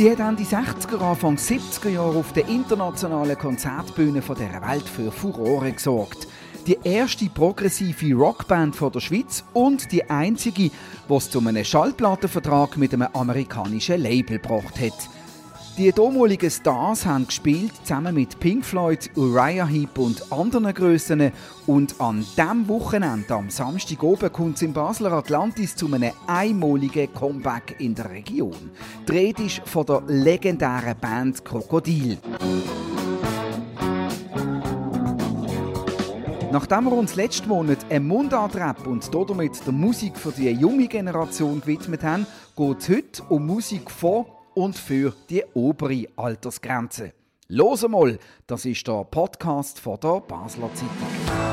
Sie hat Ende 60er, Anfang 70er Jahre auf der internationalen Konzertbühne dieser Welt für Furore gesorgt. Die erste progressive Rockband von der Schweiz und die einzige, die es zu einem Schallplattenvertrag mit einem amerikanischen Label gebracht hat. Die damaligen Stars haben gespielt, zusammen mit Pink Floyd, Uriah Heep und anderen Grössen. Und an diesem Wochenende, am Samstag oben, kommt es im Basler Atlantis zu einem einmaligen Comeback in der Region. Die Rede ist von der legendären Band Krokodil. Nachdem wir uns letzten Monat einem Mundart-Rap und damit der Musik für die junge Generation gewidmet haben, geht es heute um Musik von und für die obere Altersgrenze. Los mal, das ist der Podcast von der Basler Zeitung.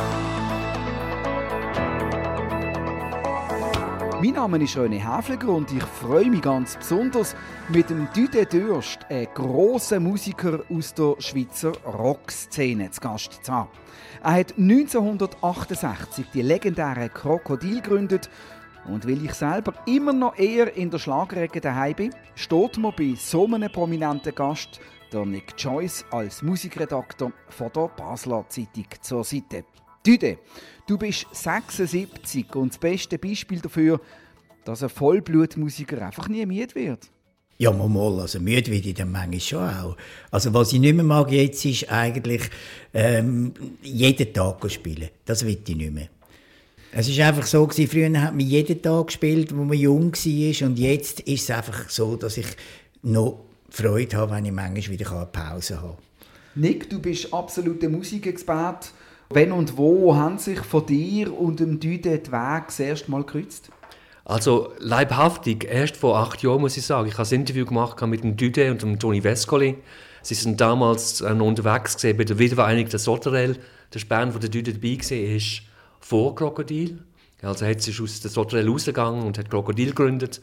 Mein Name ist René Häfliger und ich freue mich ganz besonders, mit dem Düde Dürst, einem grossen Musiker aus der Schweizer Rockszene, zu Gast zu haben. Er hat 1968 die legendäre Krokodil gegründet und weil ich selber immer noch eher in der Schlagerecke daheim bin, steht mir bei so einem prominenten Gast der Nick Joyce als Musikredakteur von der Basler Zeitung zur Seite. Düde, du bist 76 und das beste Beispiel dafür, dass ein Vollblutmusiker einfach nie müde wird. Ja, mal, also müde werde ich dann manchmal schon auch. Also was ich nicht mehr mag jetzt, ist eigentlich ähm, jeden Tag spielen. Das will ich nicht mehr. Es ist einfach so gewesen, früher hat man jeden Tag gespielt, wo man jung war und jetzt ist es einfach so, dass ich noch Freude habe, wenn ich manchmal wieder eine Pause habe. Nick, du bist absoluter Musikexperte. Wenn und wo haben sich von dir und dem Düde die Wege das erste Mal gekreuzt? Also leibhaftig, erst vor acht Jahren muss ich sagen. Ich habe ein Interview gemacht mit dem Düde und dem Toni Vescoli. Sie sind damals äh, unterwegs bei der Wiedervereinigung der Sotterell. Der Span, wo der Düde dabei war, vor Krokodil. Also hat sich aus der Sotrel rausgegangen und hat Krokodil gegründet.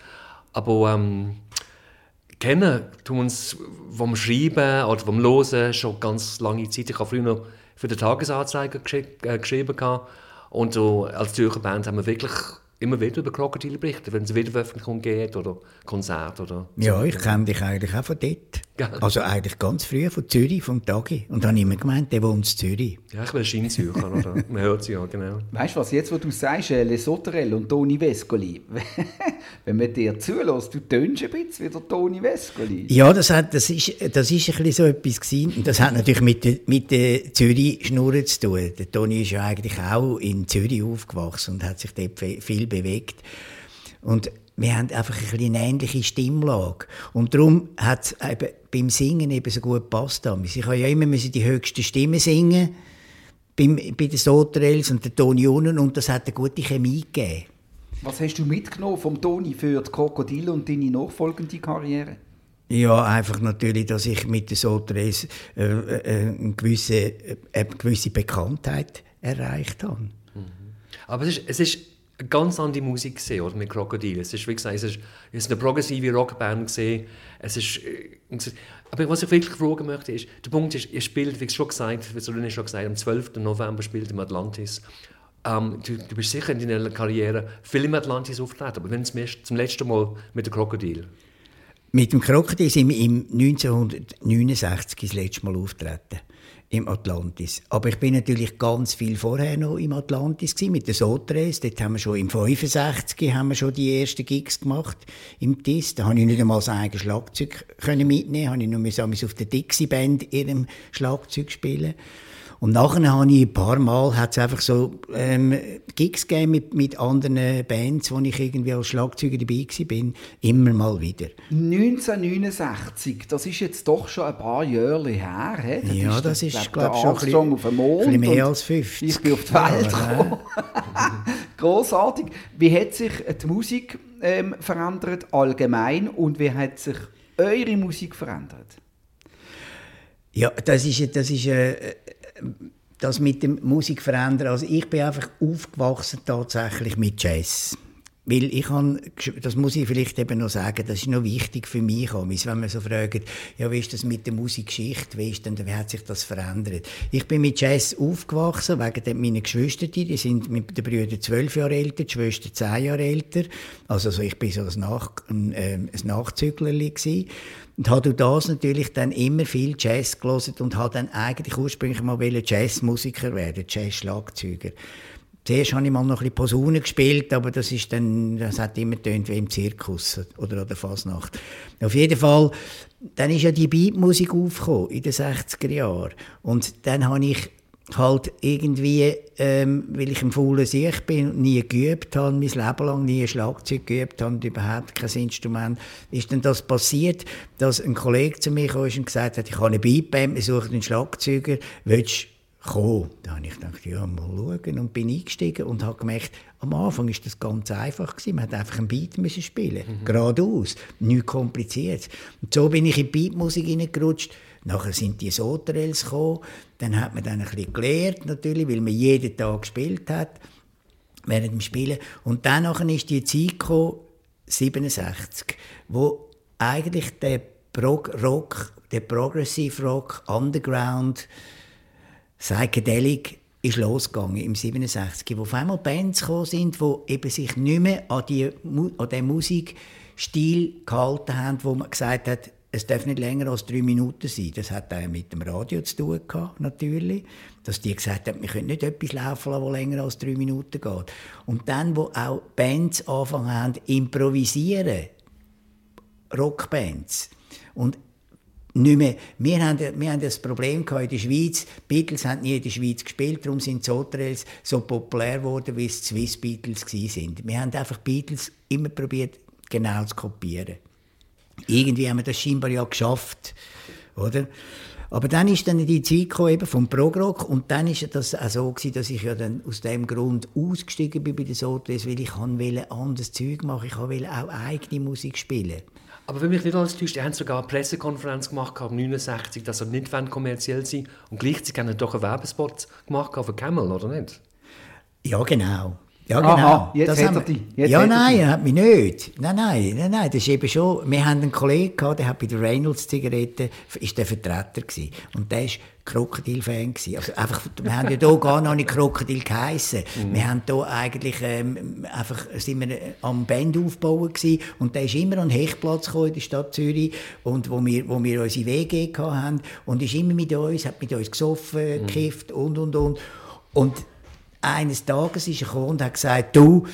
Aber ähm, kennen tun uns vom Schreiben oder vom Losen schon ganz lange Zeit. Ich habe früher noch für den Tagesanzeiger geschri äh, geschrieben. Und so, als Zürcher Band haben wir wirklich immer wieder über Krokodile berichten, wenn es Wiederveröffentlichung geht oder Konzert oder Ja, ich kenne dich eigentlich auch von dort. Also eigentlich ganz früh von Zürich, vom Tagi. Und dann habe ich immer gemeint, der wohnt in Zürich. Ja, ich bin Scheinzürcher, oder? Man hört es ja, genau. Weißt du was, jetzt wo du sagst, äh, Le Soterel und Toni Vescoli, wenn man dir zulässt, du tönst ein bisschen wie der Toni Vescoli. Ja, das, hat, das, ist, das ist ein bisschen so etwas gewesen. Und das hat natürlich mit der, mit der Zürich-Schnur zu tun. Der Toni ist ja eigentlich auch in Zürich aufgewachsen und hat sich dort viel bewegt. Und wir haben einfach ein eine ähnliche Stimmlage. Und darum hat es beim Singen eben so gut gepasst. Ich habe ja immer die höchste Stimme singen beim, bei den Sotrels und den Tonionen und das hat eine gute Chemie gegeben. Was hast du mitgenommen vom Toni für die Krokodil und deine nachfolgende Karriere? Ja, einfach natürlich, dass ich mit den Sotrels äh, äh, eine, gewisse, äh, eine gewisse Bekanntheit erreicht habe. Mhm. Aber es ist, es ist eine ganz andere Musik gesehen, oder mit Krokodil. Es ist, wie gesagt, es ist, es ist eine progressive Rockband gesehen. Es ist, äh, aber was ich wirklich fragen möchte, ist, der Punkt ist, ihr spielt, wie schon gesagt, wie Solene schon gesagt, am 12. November spielt im Atlantis. Ähm, du, du, bist sicher in deiner Karriere viel im Atlantis auftreten, aber wenn es zum letzten Mal mit dem Krokodil? Mit dem Krokodil sind wir im 1969 das letzte Mal auftreten im Atlantis. Aber ich bin natürlich ganz viel vorher noch im Atlantis gewesen, mit den Sotres. Dort haben wir schon im 65 haben wir schon die ersten Gigs gemacht im TIS. Da habe ich nicht einmal das eigene Schlagzeug können mitnehmen, habe ich nur auf der Dixie Band ihrem Schlagzeug spielen. Und nachher habe ich ein paar Mal hat's einfach so ähm, Gigs gegeben mit, mit anderen Bands, wo ich irgendwie als Schlagzeuger dabei bin, immer mal wieder. 1969, das ist jetzt doch schon ein paar Jahre her. He? Das ja, ist das ist, glaube glaub, schon ein bisschen, auf ein mehr als 50. Ich bin auf die Welt gekommen. Grossartig. Wie hat sich die Musik ähm, verändert allgemein und wie hat sich eure Musik verändert? Ja, das ist, das ist äh, das mit der Musik verändern. Also ich bin einfach aufgewachsen tatsächlich mit Jazz. Weil ich han, das muss ich vielleicht eben noch sagen, das ist noch wichtig für mich, wenn man so fragt, ja, wie ist das mit der Musikgeschichte, wie, ist denn, wie hat sich das verändert? Ich bin mit Jazz aufgewachsen, wegen meiner Geschwister, die sind mit den Brüdern zwölf Jahre älter, die Schwester zehn Jahre älter, also, also ich bin so ein, Nach, ein, äh, ein Nachzüglerli gewesen. Und habe durch das natürlich dann immer viel Jazz gelesen und habe dann eigentlich ursprünglich mal Jazzmusiker werden, Jazz-Schlagzeuger. Zuerst habe ich mal noch ein bisschen Posaune gespielt, aber das, ist dann, das hat immer tönt wie im Zirkus oder an der Fasnacht. Auf jeden Fall, dann ist ja die Beatmusik aufgekommen in den 60er Jahren. Und dann habe ich halt irgendwie, ähm, weil ich ein fauler Sieg bin und nie geübt habe, mein Leben lang nie ein Schlagzeug geübt habe und überhaupt kein Instrument, ist dann das passiert, dass ein Kollege zu mir kam und gesagt hat, ich habe eine Beatband, wir suchen einen Schlagzeuger, willst gekommen. Da habe ich gedacht, ja, mal schauen und bin eingestiegen und habe gemerkt, am Anfang ist das ganz einfach gewesen. Man hat einfach einen Beat müssen spielen, mhm. geradeaus, nichts kompliziert. Und so bin ich in die Beatmusik hineingerutscht. Nachher sind die Soterels gekommen. Dann hat man dann ein bisschen gelernt, natürlich, weil man jeden Tag gespielt hat, während dem Spielen. Und dann ist die Zeit gekommen, 67, wo eigentlich der Prog Rock, der Progressive Rock, Underground, Psychedelic ist losgegangen im 67, wo auf einmal Bands gekommen sind, die eben sich nicht mehr an, die, an den Musikstil gehalten haben, wo man gesagt hat, es darf nicht länger als drei Minuten sein. Das hat auch mit dem Radio zu tun gehabt, natürlich. Dass die gesagt haben, wir können nicht etwas laufen lassen, das länger als drei Minuten geht. Und dann, wo auch Bands angefangen haben, improvisieren, Rockbands. Und nicht mehr. Wir haben, wir haben das Problem in der Schweiz. Beatles haben nie in der Schweiz gespielt, darum sind die Sotrels so populär geworden, wie es Swiss Beatles sind. Wir haben einfach Beatles immer probiert, genau zu kopieren. Irgendwie haben wir das scheinbar ja geschafft, oder? Aber dann ist dann die Zeit gekommen, eben vom Progrock und dann ist das auch so gewesen, dass ich ja dann aus dem Grund ausgestiegen bin bei den Sotres, weil ich wollte anderes Zeug machen, ich wollte auch eigene Musik spielen. Aber wenn mich nicht alles täuscht, ihr habt sogar eine Pressekonferenz gemacht, am 69, dass er nicht kommerziell sein und gleichzeitig haben doch einen Werbespot gemacht für Camel, oder nicht? Ja, genau. Ja, genau. Aha, jetzt das hat er dich. ja, nein, er hat mich nicht. Nein, nein, nein, nein, das ist eben schon, wir haben einen Kollegen gehabt, der hat bei der Reynolds Zigaretten, ist der Vertreter gewesen. Und der ist Krokodil-Fan gewesen. Also einfach, wir haben ja hier gar noch nicht Krokodil geheissen. Mhm. Wir haben hier eigentlich, ähm, einfach, sind wir am Band aufbauen gewesen. Und der ist immer an den Hechtplatz gekommen in der Stadt Zürich. Und wo wir, wo wir unsere WG hatten. Und ist immer mit uns, hat mit uns gesoffen, mhm. gekifft und, und, und. Und eines Tages ist er gekommen und hat gesagt, du,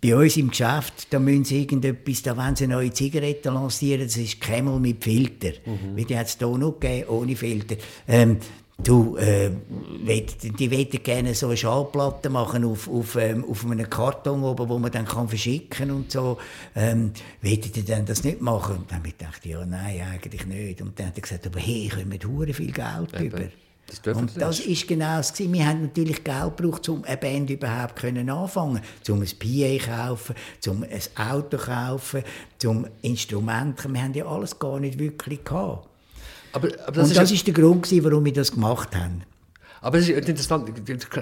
bei uns im Geschäft, da müssen sie irgendetwas, da wollen sie eine neue Zigarette lancieren, das ist Camel mit Filter. Mhm. Weil die hat es hier noch gegeben, ohne Filter. Ähm, du, äh, die wollen gerne so eine Schallplatte machen auf, auf, ähm, auf einem Karton oben, wo man dann kann verschicken und so. Ähm, wollen die denn das nicht machen? Und dann habe ich gedacht, ja, nein, eigentlich nicht. Und dann hat er gesagt, aber hey, können wir viel Geld Eben. über. Das und das ist genau das. Wir haben natürlich Geld gebraucht, um eine Band überhaupt können anfangen um ein PA kaufen, um ein Auto kaufen, um Instrumente. Wir haben ja alles gar nicht wirklich gehabt. Aber, aber das und das ist, ist der Grund, warum wir das gemacht haben. Aber es ist interessant,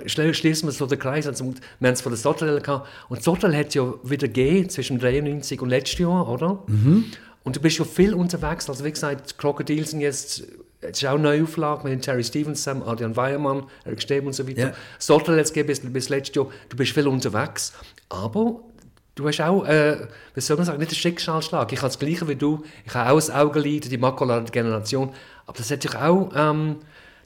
schließen wir so den Kreis. Also, wir haben es von der Sotrel gehabt. Und Sotrel hat ja wieder gegeben zwischen 93 und letztes Jahr, oder? Mhm. Und du bist ja viel unterwegs. Also wie gesagt, Crocodile sind jetzt es ist auch eine Neuauflage mit Terry Stevens zusammen, Adrian Weiermann, Eric Stäbe und so weiter. Ja. Sollte jetzt geben bis, bis letztes Jahr. Du bist viel unterwegs, aber du hast auch, äh, was soll man sagen, nicht einen Schicksalsschlag. Ich habe das Gleiche wie du. Ich habe auch ein Augenlid, die Makuladegeneration. Aber das hat dich auch ähm,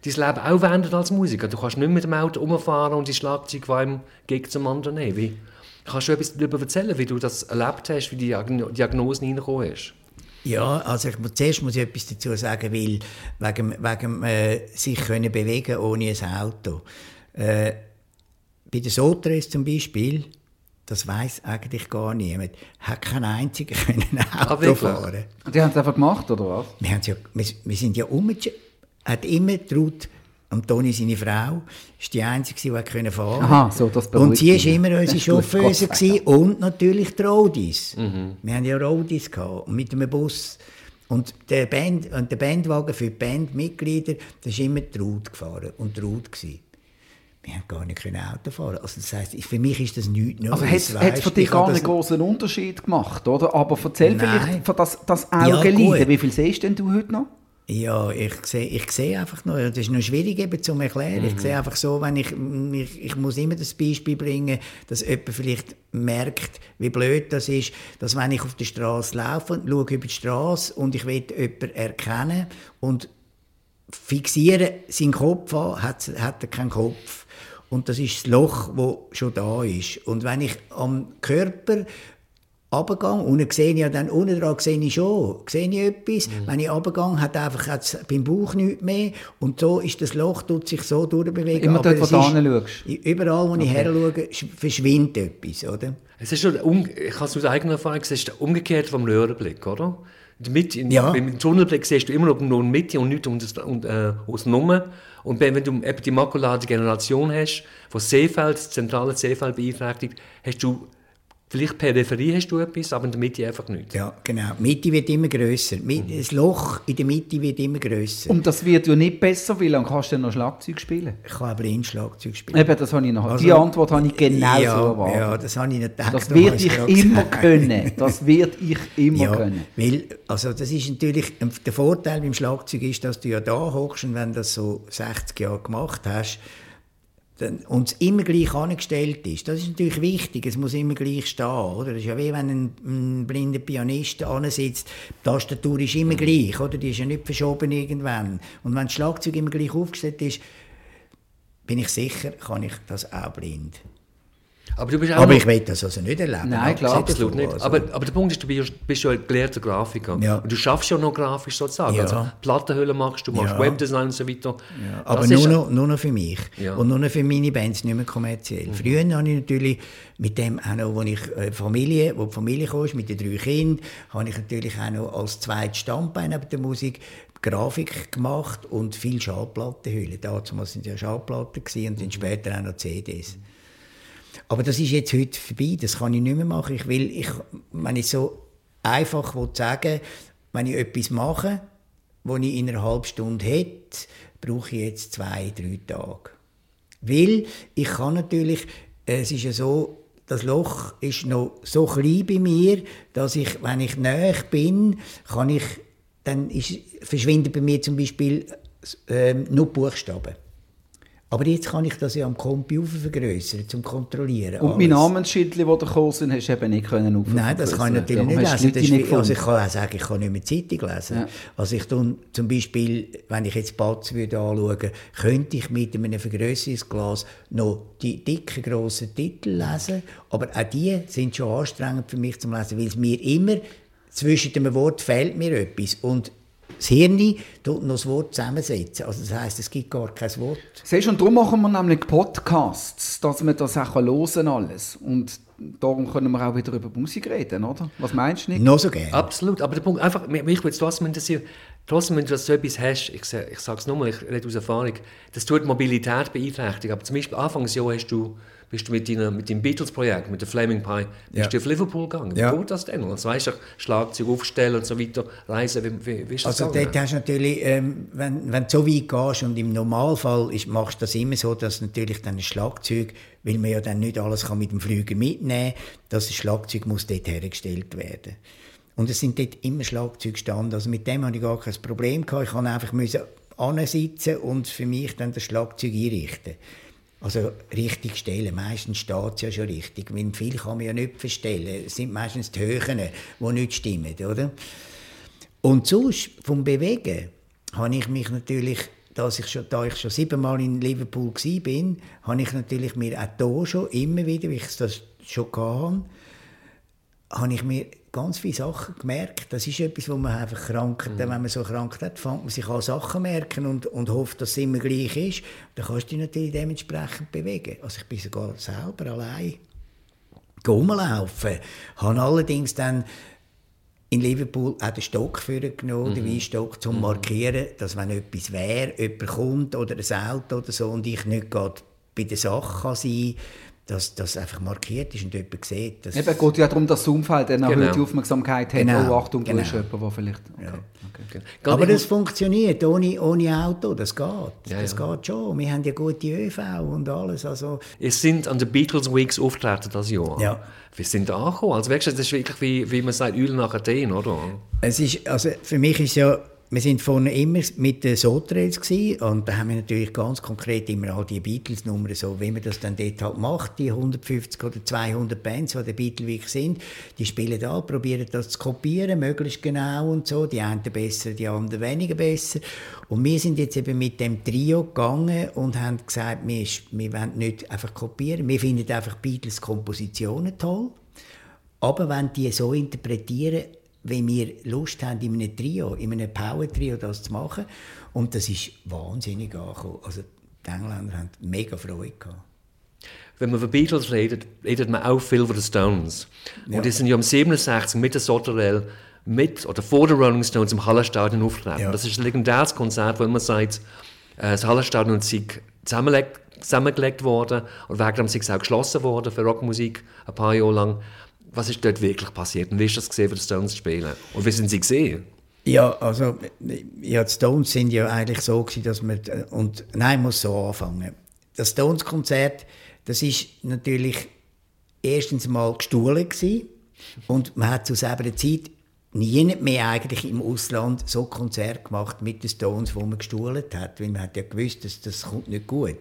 dein Leben auch verändert als Musiker. Du kannst nicht mit dem Auto umfahren und die Schlagzeug von einem Gig zum anderen nehmen. Wie, kannst du etwas darüber erzählen, wie du das erlebt hast, wie die Diagnose reingekommen ist? Ja, also ich, zuerst muss ich etwas dazu sagen, weil wegen, wegen äh, sich können bewegen ohne ein Auto. Äh, bei den Sotres zum Beispiel, das weiß eigentlich gar niemand, hat kein einziger ein Auto ah, fahren. Die haben es einfach gemacht, oder was? Wir, ja, wir, wir sind ja um, hat immer getraut, und Toni, seine Frau, ist die Einzige, die fahren konnte. Aha, so, das Und sie war immer unsere Chauffeuse und natürlich die Roadies. Mhm. Wir hatten ja gehabt, mit einem Bus. Und der, Band, und der Bandwagen für die Bandmitglieder, das ist immer die Route gefahren und die Route gewesen. wir haben gar nicht Auto fahren Also das heisst, für mich ist das nichts Neues. Also hat es für dich gar einen großen Unterschied gemacht, oder? Aber erzähl Nein. vielleicht von das, das Augenleiden. Ja, Wie viel siehst denn du heute noch? Ja, ich sehe, ich sehe einfach nur, das ist noch schwierig eben zu erklären. Mhm. Ich sehe einfach so, wenn ich, ich, ich muss immer das Beispiel bringen, dass jemand vielleicht merkt, wie blöd das ist, dass wenn ich auf der Straße laufe, schaue über die Straße und ich will jemanden erkennen und fixieren seinen Kopf an, hat, hat er keinen Kopf. Und das ist das Loch, das schon da ist. Und wenn ich am Körper runtergehe, unten sehe ich ja dann, unten dran sehe ich schon, sehe ich etwas. Mhm. Wenn ich runtergehe, hat einfach hat's beim Bauch nichts mehr. Und so ist das Loch, tut sich so durchbewegen. Immer dort, wo du hinschaust? Überall, wo okay. ich her schaue, verschwindet etwas, oder? Es ist schon, ich kann es aus eigener Erfahrung sagen, es ist umgekehrt vom Röhrenblick, oder? Mitte, in, ja. Im Tunnelblick siehst du immer noch nur in Mitte und nichts das, und, äh, außenrum. Und wenn du eben die makulare Generation hast, wo das Seefeld, das zentrale Seefeld beeinträchtigt, hast du Vielleicht Peripherie hast du etwas, aber in der Mitte einfach nicht. Ja, genau. Die Mitte wird immer grösser. Mhm. Das Loch in der Mitte wird immer grösser. Und das wird ja nicht besser. Wie lange kannst du noch Schlagzeug spielen? Ich kann aber in Schlagzeug spielen. Eben, das habe ich noch. Also, die Antwort habe ich genau ja, so erwartet. Ja, das habe ich nicht gedacht. Das werde ich immer können. Das werde ich immer ja, können. Weil, also das ist natürlich, der Vorteil beim Schlagzeug ist, dass du ja da hochst und wenn du das so 60 Jahre gemacht hast, und es immer gleich angestellt ist. Das ist natürlich wichtig, es muss immer gleich stehen. Oder? Das ist ja wie wenn ein, ein blinder Pianist ansitzt, die Tastatur ist immer gleich, oder? die ist ja nicht verschoben irgendwann. Und wenn das Schlagzeug immer gleich aufgestellt ist, bin ich sicher, kann ich das auch blind. Aber, du bist aber ich will das also nicht erleben. Nein, klar, absolut nicht. Also. Aber, aber der Punkt ist, du bist, bist ja ein gelehrter Grafiker. Ja. Und du schaffst ja noch grafisch sozusagen. Ja. Also Plattenhüllen machst du, machst ja. Webdesign und so weiter. Ja. Aber nur noch, nur noch für mich. Und nur noch für meine Bands, nicht mehr kommerziell. Mhm. Früher habe ich natürlich mit dem auch noch, wo ich äh, Familie, wo die Familie kam, mit den drei Kindern, habe ich natürlich auch noch als zweites Standbein neben der Musik Grafik gemacht und viel Schallplattenhüllen. Damals waren es ja Schallplatten und dann später auch noch CDs. Mhm. Aber das ist jetzt heute vorbei, das kann ich nicht mehr machen. Ich will, ich, wenn ich so einfach sagen wenn ich etwas mache, das ich in einer halben Stunde hätte, brauche ich jetzt zwei, drei Tage. Weil ich kann natürlich, es ist ja so, das Loch ist noch so klein bei mir, dass ich, wenn ich näher bin, kann ich, dann ist, verschwinden bei mir zum Beispiel äh, nur Buchstaben. Aber jetzt kann ich das ja am Computer vergrößern, zum Kontrollieren. Und mein Namensschildchen, das da gekommen sind, hast du eben nicht können Nein, das kann ich natürlich nicht lesen. Nicht ist, also ich kann auch sagen, ich kann nicht mehr Zeitung lesen. Ja. Also ich tue zum Beispiel, wenn ich jetzt Batz würde anschauen, könnte ich mit einem Vergrößerungsglas noch die dicken, grossen Titel lesen. Aber auch die sind schon anstrengend für mich zum Lesen, weil es mir immer zwischen dem Wort fehlt mir etwas. Und das Hirn tut noch das Wort zusammensetzen. Also das heisst, es gibt gar kein Wort. Siehst du, und darum machen wir nämlich Podcasts, dass wir das auch hören alles. Und darum können wir auch wieder über Musik reden, oder? Was meinst du nicht? Noch so gerne. Absolut, aber der Punkt, einfach, mich würde es trotzdem interessieren, trotzdem, wenn du so etwas hast, ich, ich sage es nochmal, ich rede aus Erfahrung, das tut Mobilität beeinträchtigen, aber zum Beispiel Anfangsjahr hast du bist du mit, deiner, mit deinem Beatles-Projekt, mit der Flaming Pie, bist ja. du auf Liverpool gegangen. Wie ja. geht das denn? Also weißt du, Schlagzeug aufstellen und so weiter, reisen, wie, wie, wie ist das Also dort hast du natürlich, ähm, wenn, wenn du so weit gehst und im Normalfall ist, machst du das immer so, dass natürlich dann ein Schlagzeug, weil man ja dann nicht alles kann mit dem Flüger mitnehmen kann, dass Schlagzeug muss dort hergestellt werden. Und es sind dort immer Schlagzeuge gestanden. Also mit dem hatte ich gar kein Problem. Gehabt. Ich musste einfach ansitzen und für mich dann das Schlagzeug einrichten. Also richtig stellen. Meistens steht es ja schon richtig. Weil viel kann man ja nicht verstellen. Es sind meistens die Höhen, die nicht stimmen, oder? Und sonst, vom Bewegen, habe ich mich natürlich, dass ich schon, da ich schon siebenmal in Liverpool war, habe ich natürlich mir auch hier schon immer wieder, wie ich das schon hatte, habe ich mir ganz viele Sachen gemerkt. Das ist etwas, wo man einfach krank, mhm. wenn man so krank hat, fängt man sich an Sachen merken und, und hofft, dass es immer gleich ist. Dann kannst du dich natürlich dementsprechend bewegen. Also ich bin sogar selber allein rumlaufen. Habe allerdings dann in Liverpool auch den Stock genommen, mhm. den Weinstock, zum mhm. markieren, dass wenn etwas wäre, jemand kommt oder ein Auto oder so und ich nicht gerade bei der Sache kann sein dass das einfach markiert ist und jemand sieht. Dass Eben, es geht ja darum, dass das Umfeld eine Genau. erhöhte Aufmerksamkeit hat. Genau, Oh, Achtung, da genau. ist jemand, der vielleicht... Okay. Okay. Gar aber nicht- das funktioniert ohne, ohne Auto, das geht. Ja, das ja. geht schon. Wir haben ja gute ÖV und alles. Also, Es sind an den Beatles Weeks auftreten das Jahr. Ja. Wir sind da angekommen. Also, du, das ist wirklich wie, wie man sagt, Öl nach Athen, oder? Es ist, also für mich ist ja, wir sind vorne immer mit den Sotrails und da haben wir natürlich ganz konkret immer all die Beatles-Nummern, so wie man das dann dort halt macht, die 150 oder 200 Bands, die der Beatleweg sind, die spielen da, probieren das zu kopieren, möglichst genau und so, die einen besser, die anderen weniger besser. Und wir sind jetzt eben mit dem Trio gegangen und haben gesagt, wir, wir wollen nicht einfach kopieren, wir finden einfach Beatles-Kompositionen toll. Aber wenn die so interpretieren, wenn wir Lust haben, in einem Trio, in einem Power-Trio das zu machen, und das ist wahnsinnig angekommen. Also die Engländer haben mega Freude gehabt. Wenn man über Beatles redet, redet man auch viel über die Stones. Und die sind ja am 67 mit der Soterell mit oder vor den Rolling Stones im Hallenstadion auftreten. Ja. Das ist ein legendäres Konzert, wo man sagt, äh, das Hallenstadion sei zusammengelegt, zusammengelegt worden und wegen dem sei es auch geschlossen worden für Rockmusik ein paar Jahre lang. Was ist dort wirklich passiert und wie ist das gesehen, für die Stones spielen? Und wie sind sie gesehen? Ja, also ja, die Stones sind ja eigentlich so gewesen, dass man und nein, muss so anfangen. Das Stones-Konzert, das ist natürlich erstens mal gestohlen gewesen, und man hat zu selber Zeit nie mehr eigentlich im Ausland so Konzert gemacht mit den Stones, wo man gestohlen hat, weil man hat ja gewusst, dass das kommt nicht gut.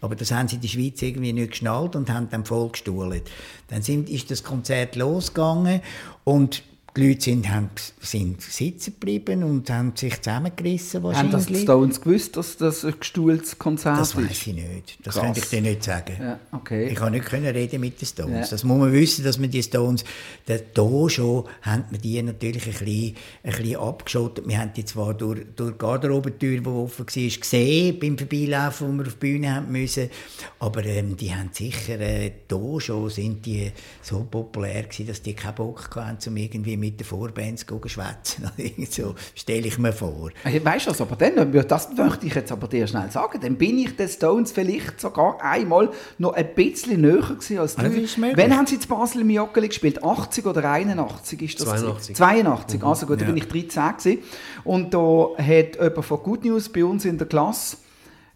Aber das haben sie in der Schweiz irgendwie nicht geschnallt und haben dann voll gestohlen. Dann sind, ist das Konzert losgegangen und die Leute sind, haben, sind sitzen geblieben und haben sich zusammengerissen Haben das die wahrscheinlich. Stones gewusst, dass das ein gestuhltes Konzert Das ist? weiß ich nicht. Das Krass. könnte ich dir nicht sagen. Ja, okay. Ich kann nicht können reden mit den Stones. Ja. Das muss man wissen, dass man die Stones, da schon, haben wir die natürlich ein bisschen, ein bisschen abgeschottet. Wir haben die zwar durch, durch die Garderobentür, die offen war, gesehen, beim Vorbeilaufen, wo wir auf die Bühne haben müssen. Aber ähm, die haben sicher, äh, da schon sind die so populär gewesen, dass die keinen Bock hatten, um irgendwie mit den Vorbands schwätzen. So stelle ich mir vor. Weißt du was, aber dann, das möchte ich jetzt aber dir schnell sagen, dann bin ich den Stones vielleicht sogar einmal noch ein bisschen näher gewesen als Ah, du. möglich. Wann haben sie zu Basel im Joggeli gespielt? 80 oder 81 ist das? 82. 82, also gut, da Ja. bin ich 13 gewesen. Und da hat jemand von Good News bei uns in der Klasse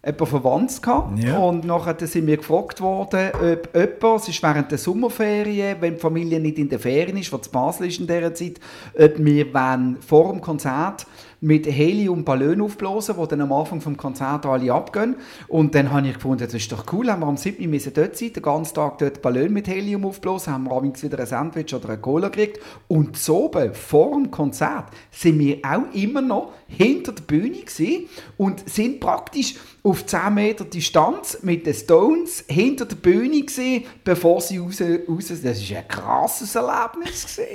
jemand Verwandtes gehabt. Ja. Und nachher sind wir gefragt worden, ob jemand, es ist während der Sommerferien, wenn die Familie nicht in der Ferien ist, was Basel ist in dieser Zeit, ob wir wollen vor dem Konzert mit Helium Ballon aufblasen, die dann am Anfang vom Konzert alle abgehen. Und dann habe ich gefunden, das ist doch cool, haben wir am 7. müssen dort sein, den ganzen Tag dort Ballon mit Helium aufblasen, haben wir abends wieder ein Sandwich oder eine Cola gekriegt. Und so oben, vor dem Konzert, sind wir auch immer noch hinter der Bühne gewesen und sind praktisch auf 10 Meter Distanz mit den Stones hinter der Bühne gewesen, bevor sie raus, raus Das war ein krasses Erlebnis.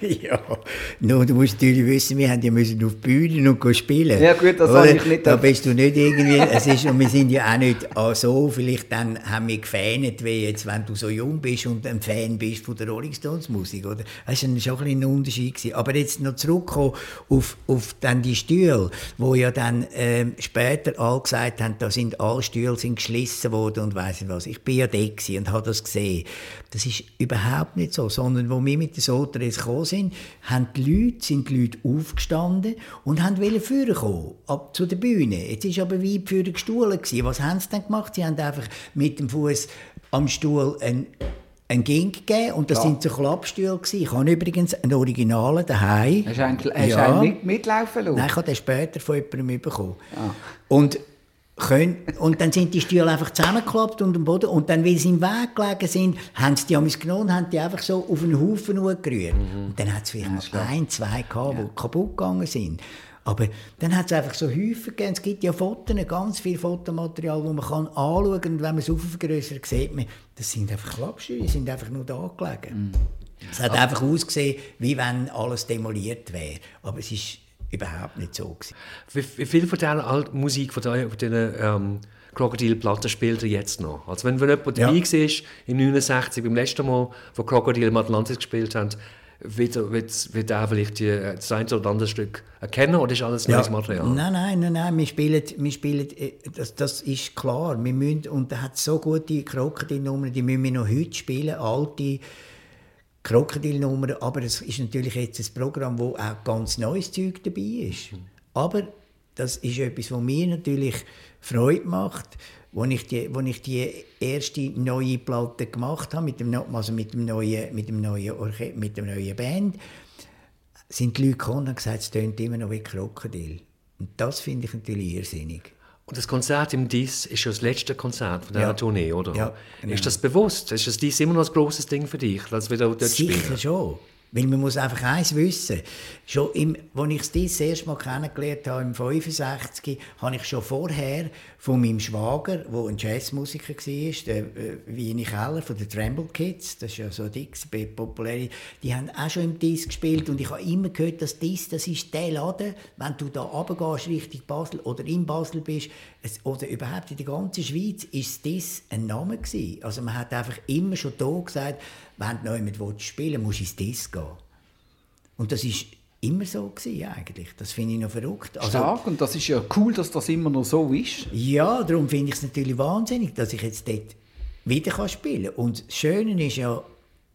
Ja, nur du musst natürlich wissen, wir haben ja müssen auf die Bühne und gehen spielen. Ja, gut, das habe ich nicht Da bist du nicht irgendwie, es ist, und wir sind ja auch nicht ah, so, vielleicht dann haben wir gefähnet, wie jetzt, wenn du so jung bist und ein Fan bist von der Rolling Stones Musik, oder? Das war schon ein bisschen ein Unterschied gewesen. Aber jetzt noch zurückkommen auf, auf dann die Stühle, wo ja dann ähm, später alle gesagt haben, da sind alle Stühle sind geschlissen worden und weiss nicht was. Ich bin ja da und habe das gesehen. Das ist überhaupt nicht so, sondern wo wir mit den Sotres gekommen sind, haben die Leute, sind die Leute aufgestanden und haben wollen führen kommen, ab zu der Bühne. Jetzt ist aber wie für gestohlen. Was haben sie dann gemacht? Sie haben einfach mit dem Fuß am Stuhl ein ein Ging gegeben und das Ja. sind so Klappstühle. Ich habe übrigens einen Originalen daheim. Hast du einen, hast Ja. einen mit, mitlaufen lassen? Nein, ich habe den später von jemandem bekommen. Ah. Und, können, und dann sind die Stühle einfach zusammengeklappt und am Boden. Und dann, weil sie im Weg gelegen sind, haben sie die amigs genommen und haben die einfach so auf einen Haufen gerührt. Und dann hat es vielleicht noch ein, zwei gehabt, die kaputt gegangen sind. Aber dann hat es einfach so Häufen gegeben. Es gibt ja Fotos, ganz viel Fotomaterial, das man kann anschauen kann. Und wenn man es aufvergrößert, sieht man, das sind einfach Klappstühle, die sind einfach nur da gelegen. Es hat einfach ausgesehen, wie wenn alles demoliert wäre. Aber es ist überhaupt nicht so. Gewesen. Wie, viel von dieser alten Musik, von dieser, von ähm, Crocodile-Platten spielt er jetzt noch? Also wenn, wenn jemand Ja. dabei war, im 69, beim letzten Mal, wo Crocodile im Atlantis gespielt haben, wird, wird, wird er vielleicht die, das eine oder andere Stück erkennen oder ist alles neues Material? Nein, nein, nein, nein. Wir spielen, wir spielen äh, das, das ist klar. Wir müssen, und er hat so gute Krokodilnummern, die müssen wir noch heute spielen, alte Krokodilnummern. Aber es ist natürlich jetzt ein Programm, wo auch ganz neues Zeug dabei ist. Aber das ist etwas, was mir natürlich Freude macht. Als ich, die, als ich die erste neue Platte gemacht habe, mit dem, also mit dem neuen, mit dem neuen, Orche mit dem neuen Band, sind die Leute gekommen und gesagt, es tönt immer noch wie Krokodil. Und das finde ich natürlich irrsinnig. Und das Konzert im Dies ist ja das letzte Konzert von dieser ja. Tournee, oder? Ja, genau. Ist das bewusst? Ist das Dies immer noch ein grosses Ding für dich, dass wir dort Sicher spielen? schon. Weil man muss einfach eins wissen. Schon im, als ich das, das erste Mal kennengelernt habe, im 65, habe ich schon vorher von meinem Schwager, der ein Jazzmusiker war, der äh, Winnie Keller von den Tremble Kids, das ist ja so dick, populär, die haben auch schon im Diss gespielt und ich habe immer gehört, dass Diss, das ist der Laden, wenn du da runtergehst Richtung Basel oder in Basel bist, oder überhaupt in der ganzen Schweiz, ist Diss ein Name gewesen. Also man hat einfach immer schon da gesagt, wenn du noch jemand spielen musst du ins Diss gehen. Und das ist immer so gewesen, eigentlich. Das finde ich noch verrückt. Also, Stark, und das ist ja cool, dass das immer noch so ist. Ja, darum finde ich es natürlich wahnsinnig, dass ich jetzt dort wieder spielen kann. Und das Schöne ist ja,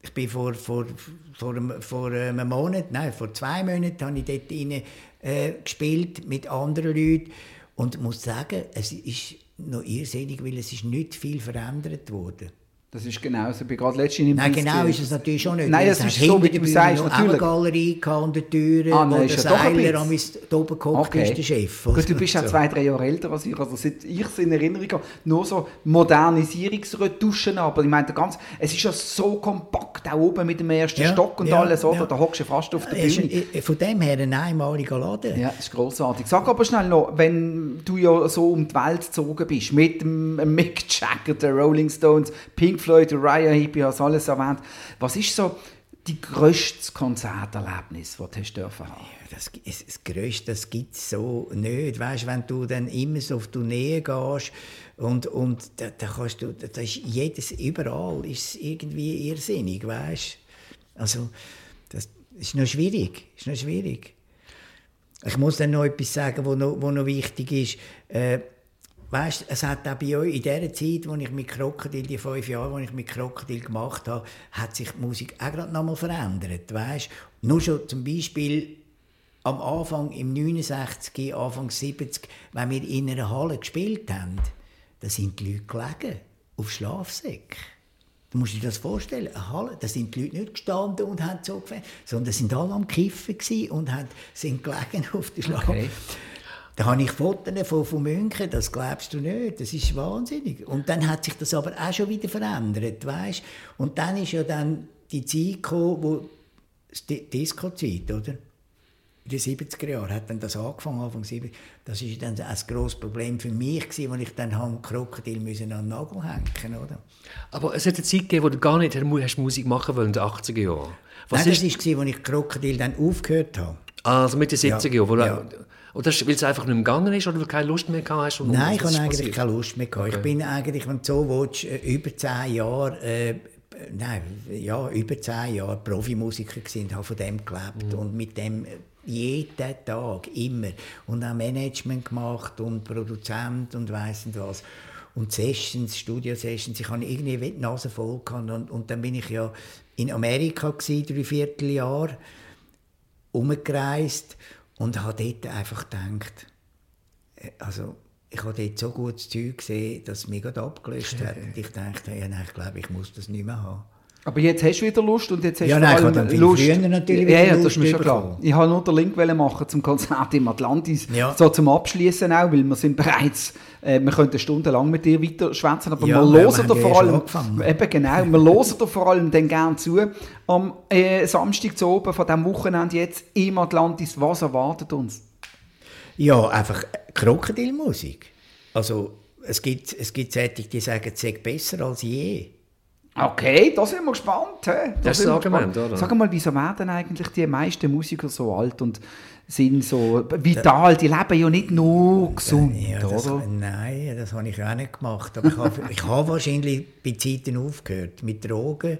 ich bin vor, vor, vor, einem, vor einem Monat, nein, vor zwei Monaten habe ich dort rein, äh, gespielt mit anderen Leuten und muss sagen, es ist noch irrsinnig, weil es ist nicht viel verändert wurde. Das ist genauso. Ich bin gerade letztens im Nein, genau ist es natürlich schon nicht. Nein, das ist so, wie du sagst, natürlich. Eine Galerie an der Tür, ah, wo nein, der ist ja Seiler am oben gehockt ist, der Chef. Gut, du bist ja zwei, drei Jahre älter als ich. Also seit ich es in Erinnerung habe, nur so Modernisierungsretuschen, aber ich meine, ganz, es ist ja so kompakt, auch oben mit dem ersten Ja, Stock und ja, alles, oder? ja. Da hockst du fast auf der Bühne. von dem her ein einmaliger Laden. Ja, das ist grossartig. Sag aber schnell noch, wenn du ja so um die Welt gezogen bist, mit dem Mick Jagger, den Rolling Stones, Pink Floyd, Uriah Heep, ich alles erwähnt. Was ist so die grösste Konzerterlebnis, das du hast dürfen haben? Das, das, das Größte, das gibt es so nicht. Weißt, wenn du dann immer so auf Tournee gehst und, und da, da kannst du, da ist jedes, überall ist irgendwie irrsinnig, weißt? Also, das ist noch schwierig, ist noch schwierig. Ich muss dann noch etwas sagen, was noch, wo noch wichtig ist. Äh, weißt, es hat auch bei euch in der Zeit, wo ich mit Krokodil, die fünf Jahre, wo ich mit Krokodil gemacht habe, hat sich die Musik auch gerade noch mal verändert, weißt? Nur schon zum Beispiel am Anfang, im 69, Anfang 70, wenn wir in einer Halle gespielt haben, da sind die Leute gelegen, auf Schlafsäcken. Du musst dir das vorstellen, eine Halle, da sind die Leute nicht gestanden und haben so gefällt, sondern sind alle am Kiffen und haben, sind gelegen auf der Schlaf. Okay. Da habe ich Fotos von, von München, das glaubst du nicht, das ist wahnsinnig. Und dann hat sich das aber auch schon wieder verändert, weißt? Und dann ist ja dann die Zeit gekommen, wo die Disco-Zeit, oder? In den 70er Jahren hat dann das angefangen, Anfang 70 Das war dann ein grosses Problem für mich, gewesen, als ich dann habe Krokodil müssen an den Nagel hängen oder? Aber es hat eine Zeit gegeben, wo du gar nicht hast Musik machen wolltest, in den 80er Jahren. Was Nein, ist, das war, als ich Krokodil dann aufgehört habe. also mit den 70er Jahren, wo Ja. Oder weil es einfach nicht mehr gegangen ist oder weil du keine Lust mehr hast? und- Nein, ich habe eigentlich passiert? keine Lust mehr gehabt. Ich bin eigentlich, wenn du so willst, äh, über zehn Jahre, äh, nein, ja, über zehn Jahre Profimusiker und habe von dem gelebt und mit dem äh, jeden Tag, immer. Und auch Management gemacht und Produzent und weiss nicht was. Und Sessions, Studio-Sessions, ich hatte irgendwie wie die Nase voll gehabt. und, und dann bin ich ja in Amerika gewesen, drei Vierteljahr, umgereist und habe dort einfach gedacht, äh, also ich habe dort so gutes Zeug gesehen, dass es mich gerade abgelöst hat. Und ich dachte, ja, nein, ich glaube, ich muss das nicht mehr haben. Aber jetzt hast du wieder Lust und jetzt hast Ja, du nein, ich dann viel Lust. früher natürlich ja, ja, das ist mir schon klar. Ich wollte nur den Link machen zum Konzert im Atlantis. Ja. So zum Abschließen auch, weil wir sind bereits, äh, wir könnten stundenlang mit dir weiter schwätzen, aber Ja, wir hören dir vor allem, eben genau, wir hören dir vor allem dann gerne zu. Am äh, Samstag zu oben von diesem Wochenende jetzt im Atlantis, was erwartet uns? Ja, einfach Krokodilmusik. Also es gibt, es gibt solche, die sagen, es sei besser als je. Okay, da sind wir gespannt. hä? Da Das ist das Argument, gespannt. oder? Sag mal, wieso werden eigentlich die meisten Musiker so alt und sind so vital? Die leben ja nicht nur gesund, Ja, das, oder? nein, das habe ich auch nicht gemacht. Aber ich habe, ich habe wahrscheinlich bei Zeiten aufgehört mit Drogen.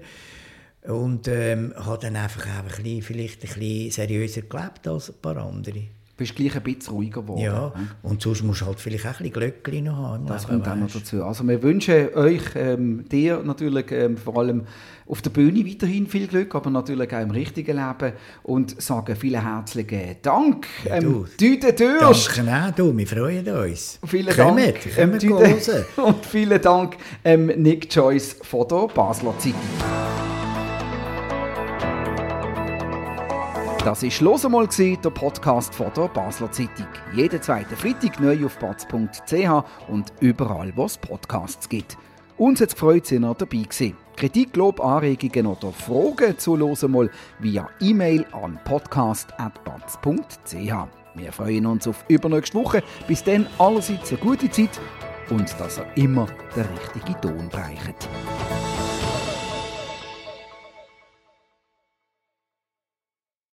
Und ähm, habe dann einfach auch ein bisschen, vielleicht ein bisschen seriöser gelebt als ein paar andere. Bist gleich ein bisschen ruhiger geworden. Ja, und sonst musst du halt vielleicht auch ein bisschen Glöckchen noch haben. Das kommt auch noch dazu. Also wir wünschen euch, ähm, dir natürlich ähm, vor allem auf der Bühne weiterhin viel Glück, aber natürlich auch im richtigen Leben und sagen vielen herzlichen Dank. Ja, ähm, du. Düde Dürst. Danke auch, du, wir freuen uns. Vielen Dank. Kommt, ähm, kommt und vielen Dank ähm, Nick Joyce von der Basler Zeitung. Das war «Los einmal», der Podcast von der Basler Zeitung. Jeden zweiten Freitag neu auf batz.ch und überall, wo es Podcasts gibt. Uns hat es gefreut, dass ihr dabei gewesen. Kritik, Lob, Anregungen oder Fragen zu «Los einmal» via E-Mail an podcast.batz.ch. Wir freuen uns auf übernächste Woche. Bis dann allerseits eine gute Zeit und dass ihr immer den richtigen Ton bereicht.